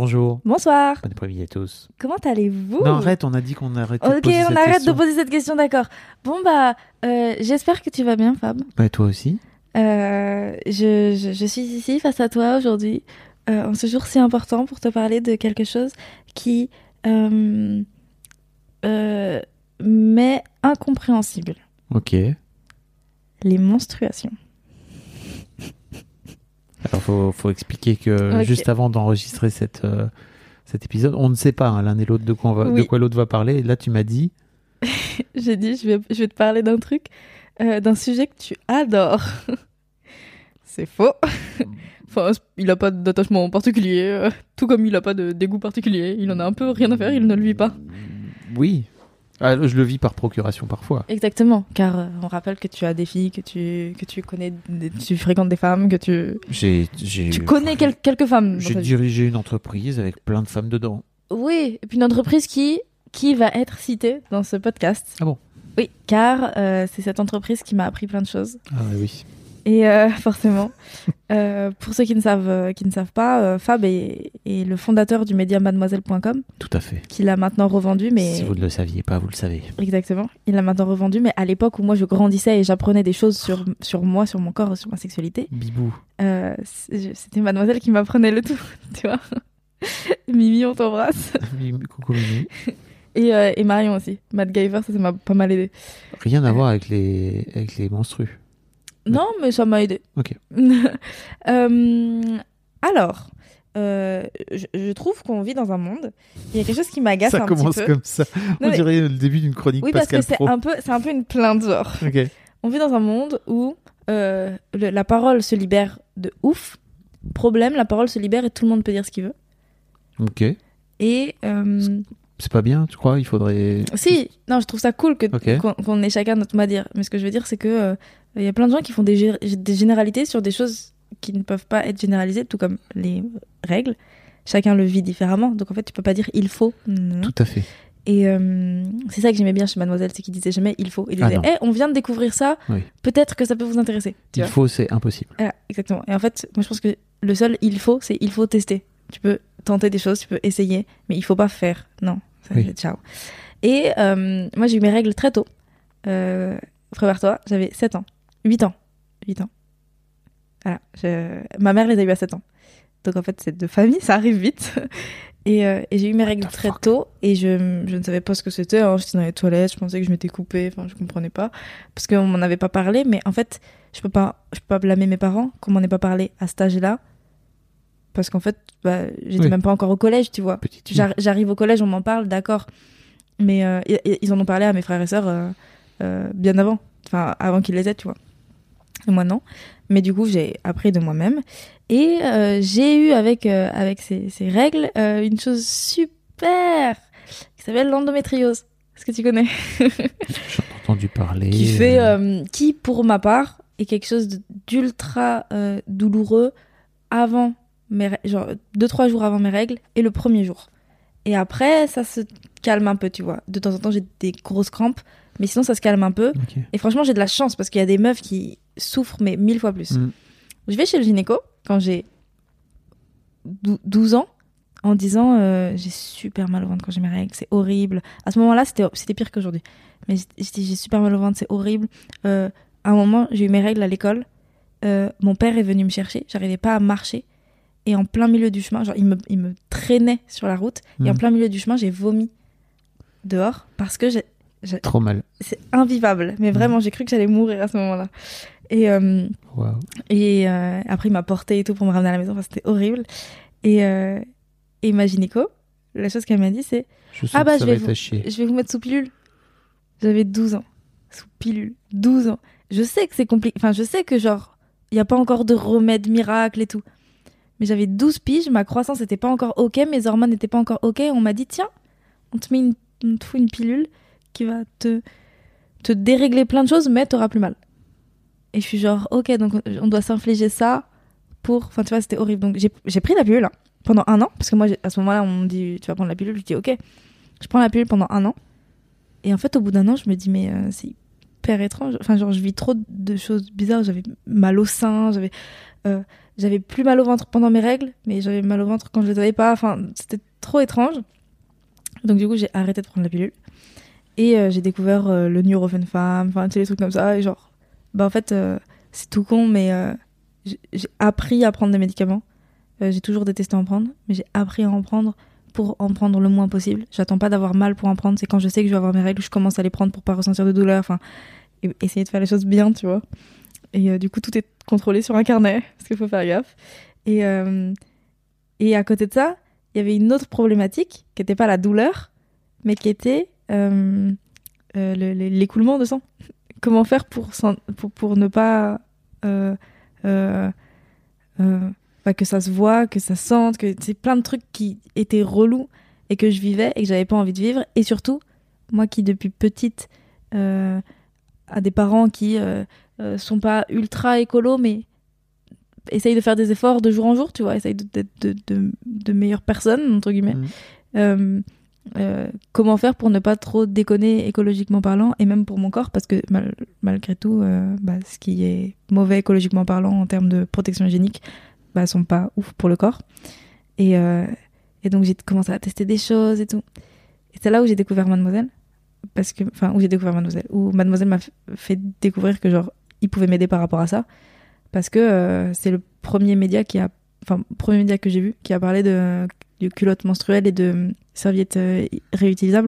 Bonjour. Bonsoir. Bon après-midi à tous. Comment allez-vous? Non, arrête, on a dit qu'on arrêtait de Ok, poser on cette arrête question. de poser cette question, d'accord. Bon bah, euh, j'espère que tu vas bien, Fab. Bah, toi aussi. Euh, je, je, je suis ici face à toi aujourd'hui, euh, en ce jour si important pour te parler de quelque chose qui euh, euh, m'est incompréhensible. Ok. Les menstruations. Alors, faut, faut expliquer que juste avant d'enregistrer cette, euh, cet épisode, on ne sait pas hein, l'un et l'autre de quoi, on va- de Oui. quoi l'autre va parler. Et là, tu m'as dit. J'ai dit, je vais, je vais te parler d'un truc, euh, d'un sujet que tu adores. C'est faux. enfin, il a pas d'attachement particulier, euh, tout comme il a pas de dégoût particulier. Il en a un peu rien à faire, il ne le vit pas. Oui. Ah, je le vis par procuration parfois. Exactement, car euh, on rappelle que tu as des filles, que tu, que tu connais, des- tu fréquentes des femmes, que tu, J'ai, j'ai, tu connais quel- quelques femmes. J'ai dirigé une entreprise avec plein de femmes dedans. Oui, et puis une entreprise qui, qui va être citée dans ce podcast. Ah bon? Oui, car euh, c'est cette entreprise qui m'a appris plein de choses. Ah oui. Et euh, forcément, euh, pour ceux qui ne savent, euh, qui ne savent pas, euh, Fab est, est le fondateur du média mademoiselle.com, Tout à fait. qu'il a maintenant revendu, mais Si vous ne le saviez pas, vous le savez. exactement, il l'a maintenant revendu, mais à l'époque où moi je grandissais et j'apprenais des choses sur, sur moi, sur mon corps, sur ma sexualité, Bibou. euh, c'était mademoiselle qui m'apprenait le tout, tu vois. Mimi, on t'embrasse. Coucou Mimi. Et, euh, et Marion aussi. Matt Giver, ça ça m'a pas mal aidé. Rien à voir avec les, avec les menstrues. Non, mais ça m'a aidé. Ok. Euh, alors, euh, je, je trouve qu'on vit dans un monde. Il y a quelque chose qui m'agace Ça un commence petit peu. comme ça. Non, On mais- dirait le début d'une chronique Oui, parce que Pascal c'est un peu, c'est un peu une plainte genre. Ok. On vit dans un monde où euh, le- la parole se libère de ouf. Problème, la parole se libère et tout le monde peut dire ce qu'il veut. Ok. Et euh, C'est pas bien, tu crois? Il faudrait. si, non, je trouve ça cool qu'on qu'on ait chacun notre mot à dire. Mais ce que je veux dire, c'est que euh, il y a plein de gens qui font des, gé- des généralités sur des choses qui ne peuvent pas être généralisées, tout comme les règles. Chacun le vit différemment, donc en fait, tu peux pas dire il faut. Non. Tout à fait. Et euh, c'est ça que j'aimais bien chez Mademoiselle, c'est qu'il disait jamais il faut. Il Ah disait. Eh, on vient de découvrir ça, Oui. peut-être que ça peut vous intéresser. Tu Il vois faut, c'est impossible. Voilà, exactement. Et en fait, moi je pense que le seul il faut, c'est il faut tester. Tu peux tenter des choses, tu peux essayer, mais il faut pas faire. Non, Oui. ciao. Et euh, moi j'ai eu mes règles très tôt. Euh, Prépare-toi, j'avais 7 ans. 8 ans. 8 ans. Voilà. je- Ma mère les a eu à 7 ans. Donc en fait, c'est de famille, ça arrive vite. Et, euh, et j'ai eu mes règles très fuck? tôt et je, je ne savais pas ce que c'était. hein. J'étais dans les toilettes, je pensais que je m'étais coupée, enfin je comprenais pas. Parce qu'on m'en avait pas parlé, mais en fait, je peux pas, je peux pas blâmer mes parents qu'on m'en ait pas parlé à cet âge-là. Parce qu'en fait, bah, j'étais Oui. même pas encore au collège, tu vois. J'arrive au collège, on m'en parle, d'accord. Mais euh, ils en ont parlé à mes frères et sœurs euh, euh, bien avant. Enfin, avant qu'ils les aient, tu vois. Et moi, non. Mais du coup, j'ai appris de moi-même. Et j'ai eu avec, avec ces, ces règles une chose super qui s'appelle l'endométriose. Est-ce que tu connais? J'ai entendu parler. Qui fait, qui pour ma part est quelque chose d'ultra douloureux avant mes, genre deux trois jours avant mes règles et le premier jour. Et après, ça se calme un peu, tu vois. De temps en temps, j'ai des grosses crampes, mais sinon, ça se calme un peu. Et franchement, j'ai de la chance parce qu'il y a des meufs qui souffrent, mais mille fois plus. Mm. Je vais chez le gynéco quand j'ai dou- 12 ans en disant euh, j'ai super mal au ventre quand j'ai mes règles, c'est horrible. À ce moment-là, c'était pire qu'aujourd'hui. Mais dit j'ai super mal au ventre, c'est horrible. Euh, à un moment, j'ai eu mes règles à l'école. Euh, mon père est venu me chercher, j'arrivais pas à marcher. Et en plein milieu du chemin, genre il me, il me traînait sur la route. Et en Mm. plein milieu du chemin, j'ai vomi dehors parce que j'ai- Trop mal. c'est invivable. Mais vraiment, j'ai cru que j'allais mourir à ce moment-là. Et, euh, et euh, après, il m'a porté et tout pour me ramener à la maison. Enfin, c'était horrible. Et, euh, et ma gynéco, la chose qu'elle m'a dit, c'est Ah bah, je va vais vous-. Je vais vous mettre sous pilule. J'avais 12 ans. Sous pilule. 12 ans. Je sais que c'est compliqué. Enfin, je sais que, genre, il n'y a pas encore de remède miracle et tout. Mais j'avais 12 piges, ma croissance n'était pas encore OK, mes hormones n'étaient pas encore OK. On m'a dit Tiens, on te met une, on te fout une pilule qui va te, te dérégler plein de choses, mais t'auras plus mal. Et je suis genre Ok, donc on doit s'infliger ça pour. Enfin, tu vois, c'était horrible. Donc j'ai pris la pilule hein, pendant un an, parce que moi, à ce moment-là, on me dit Tu vas prendre la pilule. Je dis Ok. Je prends la pilule pendant un an. Et en fait, au bout d'un an, je me dis Mais euh, c'est hyper étrange. Enfin, genre, je vis trop de choses bizarres. J'avais mal au sein, j'avais. euh, j'avais plus mal au ventre pendant mes règles, mais j'avais mal au ventre quand je les avais pas. Enfin, c'était trop étrange. Donc du coup, j'ai arrêté de prendre la pilule. Et euh, j'ai découvert euh, le Nurofen Femme, enfin, tu les trucs comme ça. Et genre, bah en fait, euh, c'est tout con, mais j'ai appris à prendre des médicaments. J'ai toujours détesté en prendre, mais j'ai appris à en prendre pour en prendre le moins possible. J'attends pas d'avoir mal pour en prendre. C'est quand je sais que je vais avoir mes règles je commence à les prendre pour pas ressentir de douleur. Enfin, essayer de faire les choses bien, tu vois. Et euh, du coup, tout est contrôlé sur un carnet, parce qu'il faut faire gaffe. Et, euh, et à côté de ça, il y avait une autre problématique, qui n'était pas la douleur, mais qui était euh, le- le- l'écoulement de sang. Comment faire pour, pour, pour ne pas... bah, que ça se voit, que ça sente, que c'est plein de trucs qui étaient relous et que je vivais et que j'avais pas envie de vivre. Et surtout, moi qui depuis petite a des parents qui euh, sont pas ultra écolos, mais essayent de faire des efforts de jour en jour, tu vois, essayent d'être de, de, de meilleures personnes, entre guillemets. Mhm. Euh, euh, comment faire pour ne pas trop déconner écologiquement parlant et même pour mon corps? Parce que mal- malgré tout euh, bah, ce qui est mauvais écologiquement parlant en termes de protection hygiénique bah, sont pas ouf pour le corps et, euh, et donc j'ai commencé à tester des choses et tout et c'est là où j'ai découvert Mademoiselle parce que enfin où j'ai découvert Mademoiselle où Mademoiselle m'a fait découvrir que genre il pouvait m'aider par rapport à ça parce que euh, c'est le premier média qui a enfin premier que j'ai vu qui a parlé de, de culottes menstruelles et de serviettes euh, réutilisables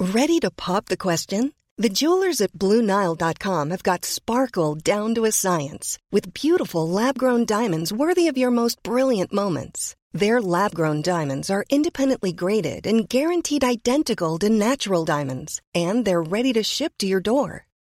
Ready to pop the question? The jewelers at BlueNile.com have got sparkle down to a science with beautiful lab grown diamonds worthy of your most brilliant moments. Their lab grown diamonds are independently graded and guaranteed identical to natural diamonds, and they're ready to ship to your door.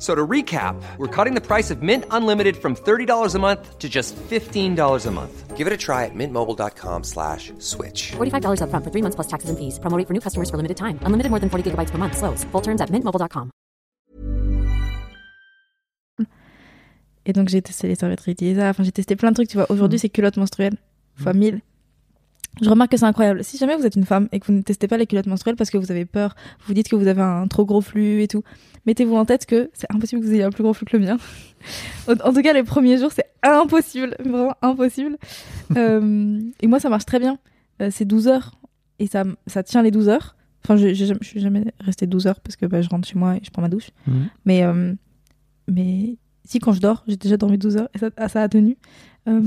F- So to recap, we're cutting the price of Mint Unlimited from $30 a month to just $15 a month. Give it a try at mintmobile.com slash switch. $45 upfront for three months plus taxes and fees. Promo rate for new customers for limited time. Unlimited more than 40 gigabytes per month. Slows. Full terms at mintmobile.com. et donc j'ai testé les serviettes réutilisables enfin j'ai testé plein de trucs tu vois aujourd'hui Mhm. c'est culottes menstruelles fois 1000 je remarque que c'est incroyable. Si jamais vous êtes une femme et que vous ne testez pas les culottes menstruelles parce que vous avez peur vous vous dites que vous avez un trop gros flux et tout mettez-vous en tête que c'est impossible que vous ayez un plus gros flux que le mien. En tout cas les premiers jours c'est impossible vraiment impossible. Euh, et moi ça marche très bien. Euh, c'est 12 heures et ça, ça tient les 12 heures. Enfin je, je, je suis jamais restée 12 heures parce que bah, je rentre chez moi et je prends ma douche. Mhm. mais, euh, mais Si, quand je dors, j'ai déjà dormi 12 heures et ça, ah, a tenu. Euh,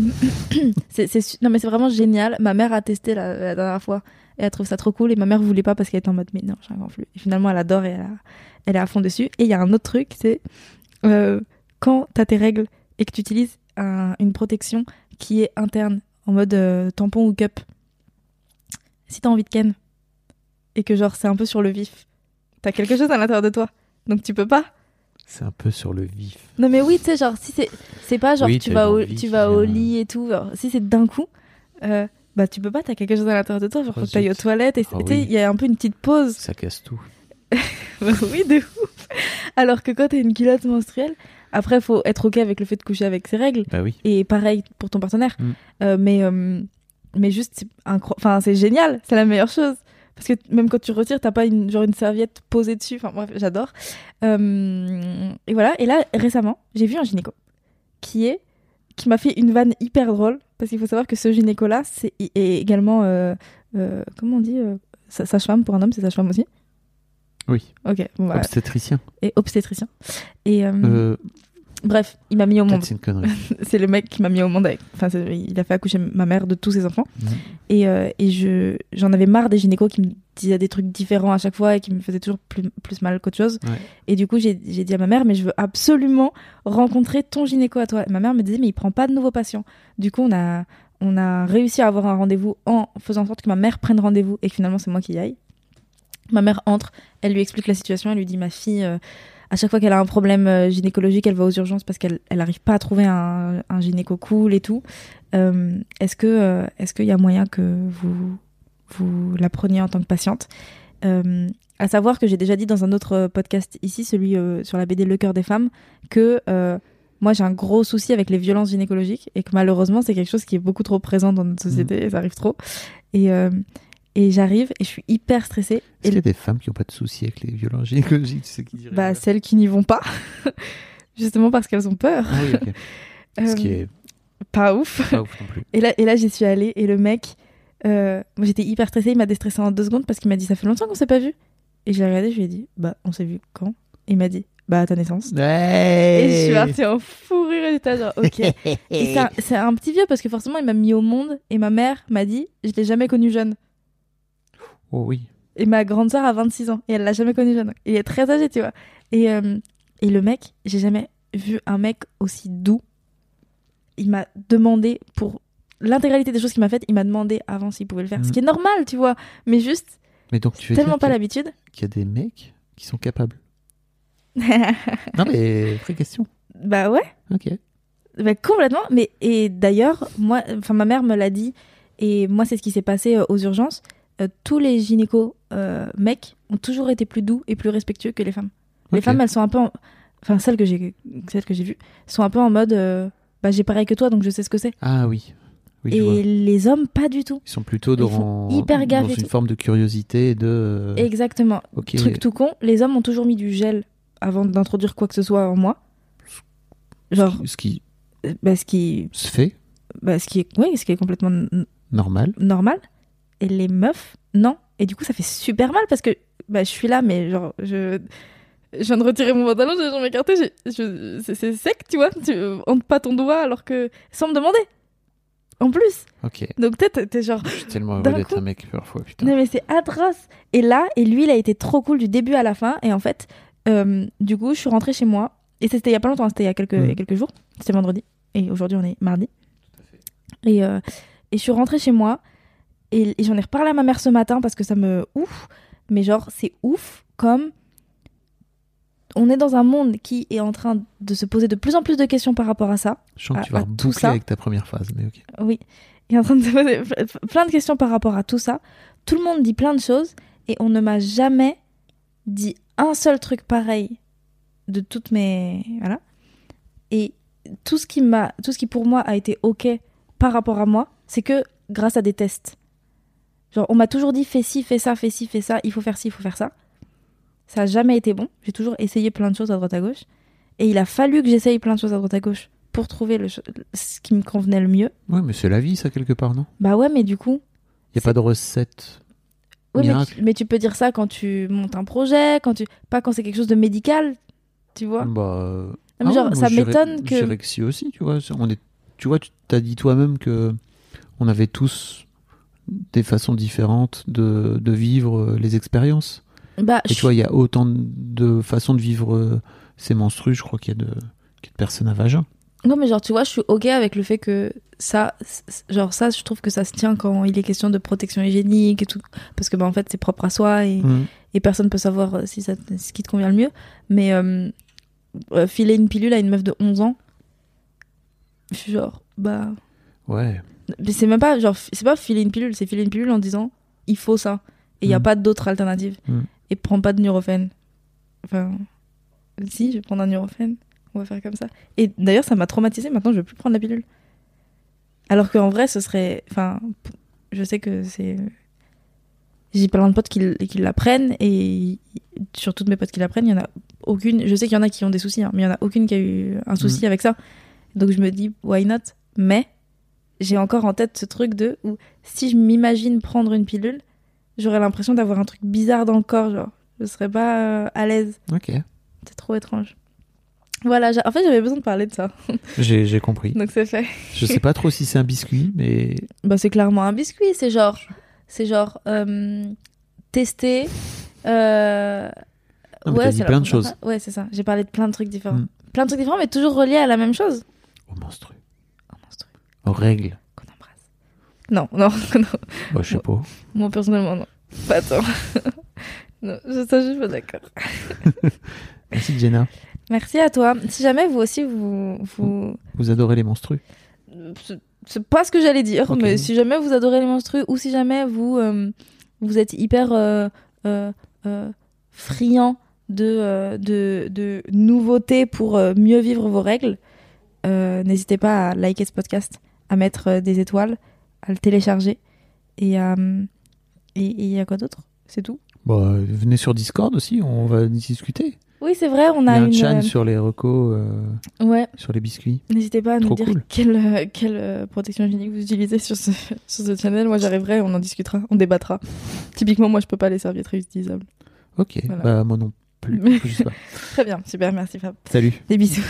c'est, non, mais c'est vraiment génial. Ma mère a testé la, dernière fois et elle trouve ça trop cool. Et ma mère voulait pas parce qu'elle était en mode, mais non, j'en plus. Et finalement, elle adore et elle, a- est à fond dessus. Et il y a un autre truc, c'est euh, quand t'as tes règles et que tu utilises un- une protection qui est interne, en mode euh, tampon ou cup. Si t'as envie de ken et que genre c'est un peu sur le vif, t'as quelque chose à l'intérieur de toi. Donc tu peux pas. C'est un peu sur le vif. Non mais oui, tu sais, genre si c'est c'est pas genre Oui, tu vas au tu vas au lit et tout, genre, si c'est d'un coup, euh, bah tu peux pas, t'as quelque chose à l'intérieur de toi, genre faut que t'ailles aux toilettes et Ah tu sais, oui. il y a un peu une petite pause. Ça casse tout. Bah oui, de ouf. Alors que quand t'as une culotte menstruelle, après faut être ok avec le fait de coucher avec ses règles Bah oui. et pareil pour ton partenaire. Mm. Euh, mais euh, mais juste c'est incro- enfin c'est génial, c'est la meilleure chose parce que même quand tu retires, t'as pas une genre une serviette posée dessus. Enfin bref, j'adore. Euh, et voilà. Et là récemment, j'ai vu un gynéco qui est qui m'a fait une vanne hyper drôle parce qu'il faut savoir que ce gynéco là c'est est également euh, euh, comment on dit sa- sage-femme pour un homme, c'est sage-femme aussi? Oui. Ok, bon, voilà. Obstétricien. et obstétricien. Et bref, il m'a mis au monde. c'est une connerie. c'est le mec qui m'a mis au monde avec. Enfin, il a fait accoucher ma mère de tous ses enfants. Mhm. Et, euh, et je, j'en avais marre des gynécos qui me disaient des trucs différents à chaque fois et qui me faisaient toujours plus, plus mal qu'autre chose. Ouais. Et du coup, j'ai, j'ai dit à ma mère, mais je veux absolument rencontrer ton gynéco à toi. Et ma mère me disait, mais il prend pas de nouveaux patients. Du coup, on a, on a réussi à avoir un rendez-vous en faisant en sorte que ma mère prenne rendez-vous et que finalement, c'est moi qui y aille. Ma mère entre, elle lui explique la situation, elle lui dit, ma fille, euh, à chaque fois qu'elle a un problème euh, gynécologique, elle va aux urgences parce qu'elle elle arrive pas à trouver un, un gynéco cool et tout. Euh, est-ce que euh, est-ce qu'il y a moyen que vous vous la preniez en tant que patiente? Euh, À savoir que j'ai déjà dit dans un autre podcast ici, celui euh, sur la BD Le cœur des femmes, que moi j'ai un gros souci avec les violences gynécologiques et que malheureusement c'est quelque chose qui est beaucoup trop présent dans notre société et ça arrive trop. Et et j'arrive et je suis hyper stressée. Est-ce qu'il y a des femmes qui n'ont pas de soucis avec les violences gynécologiques Tu sais qui dirait bah, celles qui n'y vont pas, justement parce qu'elles ont peur. Ah oui, ok. Ce qui Euh, est Pas ouf. pas ouf non plus. Et là, et là j'y suis allée et le mec, euh, moi j'étais hyper stressée, il m'a déstressée en deux secondes parce qu'il m'a dit ça fait longtemps qu'on s'est pas vu. Et j'ai regardé, je lui ai dit bah on s'est vu quand? Et il m'a dit bah à ta naissance. Et je suis partie en fou rire et j'étais genre ok. et c'est un, un petit vieux parce que forcément il m'a mis au monde et ma mère m'a dit je l'ai jamais connu jeune. Oh oui. Et ma grande sœur a 26 ans et elle l'a jamais connu jeune. Il est très âgé, tu vois. Et, euh, et le mec, j'ai jamais vu un mec aussi doux. Il m'a demandé pour l'intégralité des choses qu'il m'a faites, il m'a demandé avant s'il pouvait le faire. Ce qui est normal, tu vois. Mais juste, Mais donc tu tellement pas l'habitude. qu'il y a des mecs qui sont capables Non mais vraie question. bah ouais. Ok. Bah, complètement. Mais et d'ailleurs, moi, enfin ma mère me l'a dit et moi c'est ce qui s'est passé euh, aux urgences. Euh, tous les gynécos euh, mecs ont toujours été plus doux et plus respectueux que les femmes. Les femmes, elles sont un peu, en- enfin celles que j'ai, celles que j'ai vues, sont un peu en mode, euh, bah j'ai pareil que toi donc je sais ce que c'est. Ah oui. Oui, et les hommes pas du tout. Ils sont plutôt dans, hyper gaffe dans une tout. forme de curiosité et de. Exactement. Ok. Truc tout con, les hommes ont toujours mis du gel avant d'introduire quoi que ce soit en moi. Genre, Ce qui euh, bah, ce qui, se fait bah, ce qui est, oui, ce qui est complètement normal. normal. Et les meufs, non. Et du coup, ça fait super mal parce que bah, je suis là, mais genre, je, je viens de retirer mon pantalon, j'ai jambes écartées, c'est sec, tu vois. Tu rentres pas ton doigt alors que. sans me demander. En plus. Ok. Donc, t'es- t'es genre. Je suis tellement heureux d'être coup- un mec parfois. Putain. Non, mais c'est atroce. Et là, et lui, il a été trop cool du début à la fin. Et en fait, euh, du coup, je suis rentrée chez moi. Et c'était il y a pas longtemps, c'était il y a quelques, il y a quelques jours. C'était vendredi. Et aujourd'hui, on est mardi. Et, euh, et je suis rentrée chez moi. Et, et j'en ai reparlé à ma mère ce matin parce que ça me ouf. Mais genre, c'est ouf comme. On est dans un monde qui est en train de se poser de plus en plus de questions par rapport à ça. Je sens que à- tu vas boucler ça. avec ta première phrase, mais ok. Oui, il est en train de se poser ple- plein de questions par rapport à tout ça. Tout le monde dit plein de choses et on ne m'a jamais dit un seul truc pareil de toutes mes voilà. Et tout ce qui m'a tout ce qui pour moi a été OK par rapport à moi, c'est que grâce à des tests. Genre on m'a toujours dit fais ci, fais ça, fais ci, fais ça, il faut faire ci, il faut faire ça. Ça a jamais été bon. J'ai toujours essayé plein de choses à droite à gauche et il a fallu que j'essaye plein de choses à droite à gauche pour trouver le, ce qui me convenait le mieux. Ouais, mais c'est la vie, ça, quelque part, non? Bah ouais, mais du coup. Il n'y a pas de recette. Oui, mais tu, mais tu peux dire ça quand tu montes un projet, quand tu pas quand c'est quelque chose de médical, tu vois. Bah, Non, mais Ah genre, ouais, ça m'étonne que. si aussi, tu vois. On est, tu vois, tu t'as dit toi-même que on avait tous des façons différentes de, de vivre euh, les expériences. Bah, Et je- tu vois, il y a autant de façons de vivre euh, ces menstrues, je crois qu'il y a de, qu'il y a de personnes à vagin. Non, mais genre, tu vois, je suis OK avec le fait que ça, genre, ça, je trouve que ça se tient quand il est question de protection hygiénique et tout. Parce que, bah, en fait, c'est propre à soi et, Mm. et personne peut savoir euh, si ça, ce qui te convient le mieux. Mais euh, filer une pilule à une meuf de 11 ans, je suis genre, bah. Ouais. Mais c'est même pas, genre, c'est pas filer une pilule, c'est filer une pilule en disant, il faut ça. Et il n'y a Mm. pas d'autre alternative. Mm. Et prends pas de Nurofen. Enfin, si, je vais prendre un Nurofen. On va faire comme ça. Et d'ailleurs, ça m'a traumatisé. Maintenant, je veux plus prendre la pilule. Alors qu'en vrai, ce serait. Enfin, je sais que c'est. J'ai plein de potes qui, qui la prennent et sur toutes mes potes qui la prennent, il y en a aucune. Je sais qu'il y en a qui ont des soucis, hein, mais il y en a aucune qui a eu un souci avec ça. Donc je me dis, why not? Mais j'ai encore en tête ce truc de où si je m'imagine prendre une pilule, j'aurais l'impression d'avoir un truc bizarre dans le corps, genre. Je serais pas euh, à l'aise. Ok. C'est trop étrange. Voilà, en fait, j'avais besoin de parler de ça. J'ai, compris. Donc c'est fait. Je sais pas trop si c'est un biscuit, mais Bah, c'est clairement un biscuit. C'est genre, c'est genre euh, tester. Euh... Non, dit c'est plein de choses. Ouais, c'est ça. J'ai parlé de plein de trucs différents. Mm. Plein de trucs différents, mais toujours reliés à la même chose. menstrues, Oh, monstrueux. Aux règles. Qu'on embrasse. Non, non, non. Bah, je sais pas. Moi, personnellement, non. Pas tant. non, je, ça, je suis pas d'accord. Merci Jenna. Merci à toi. Si jamais vous aussi, vous. vous... Vous adorez les menstrues C'est- pas ce que j'allais dire, mais si jamais vous adorez les menstrues ou si jamais vous, euh, vous êtes hyper euh, euh, euh, friand de, de, de nouveautés pour mieux vivre vos règles, n'hésitez pas à liker ce podcast, à mettre euh, des étoiles, à le télécharger et à. euh, et il y a quoi d'autre? C'est tout? Bah, venez sur Discord aussi, on va discuter. Oui, c'est vrai, on Il y a, un une. chan euh, sur les recos, euh, Ouais, sur les biscuits. N'hésitez pas à nous dire cool. quelle, quelle protection hygiénique vous utilisez sur ce, sur ce channel. Moi, j'arriverai, on en discutera, on débattra. Typiquement, moi, je peux pas les serviettes réutilisables. Ok, Voilà. bah moi non plus. Très bien, super, merci Fab. Salut. Des bisous.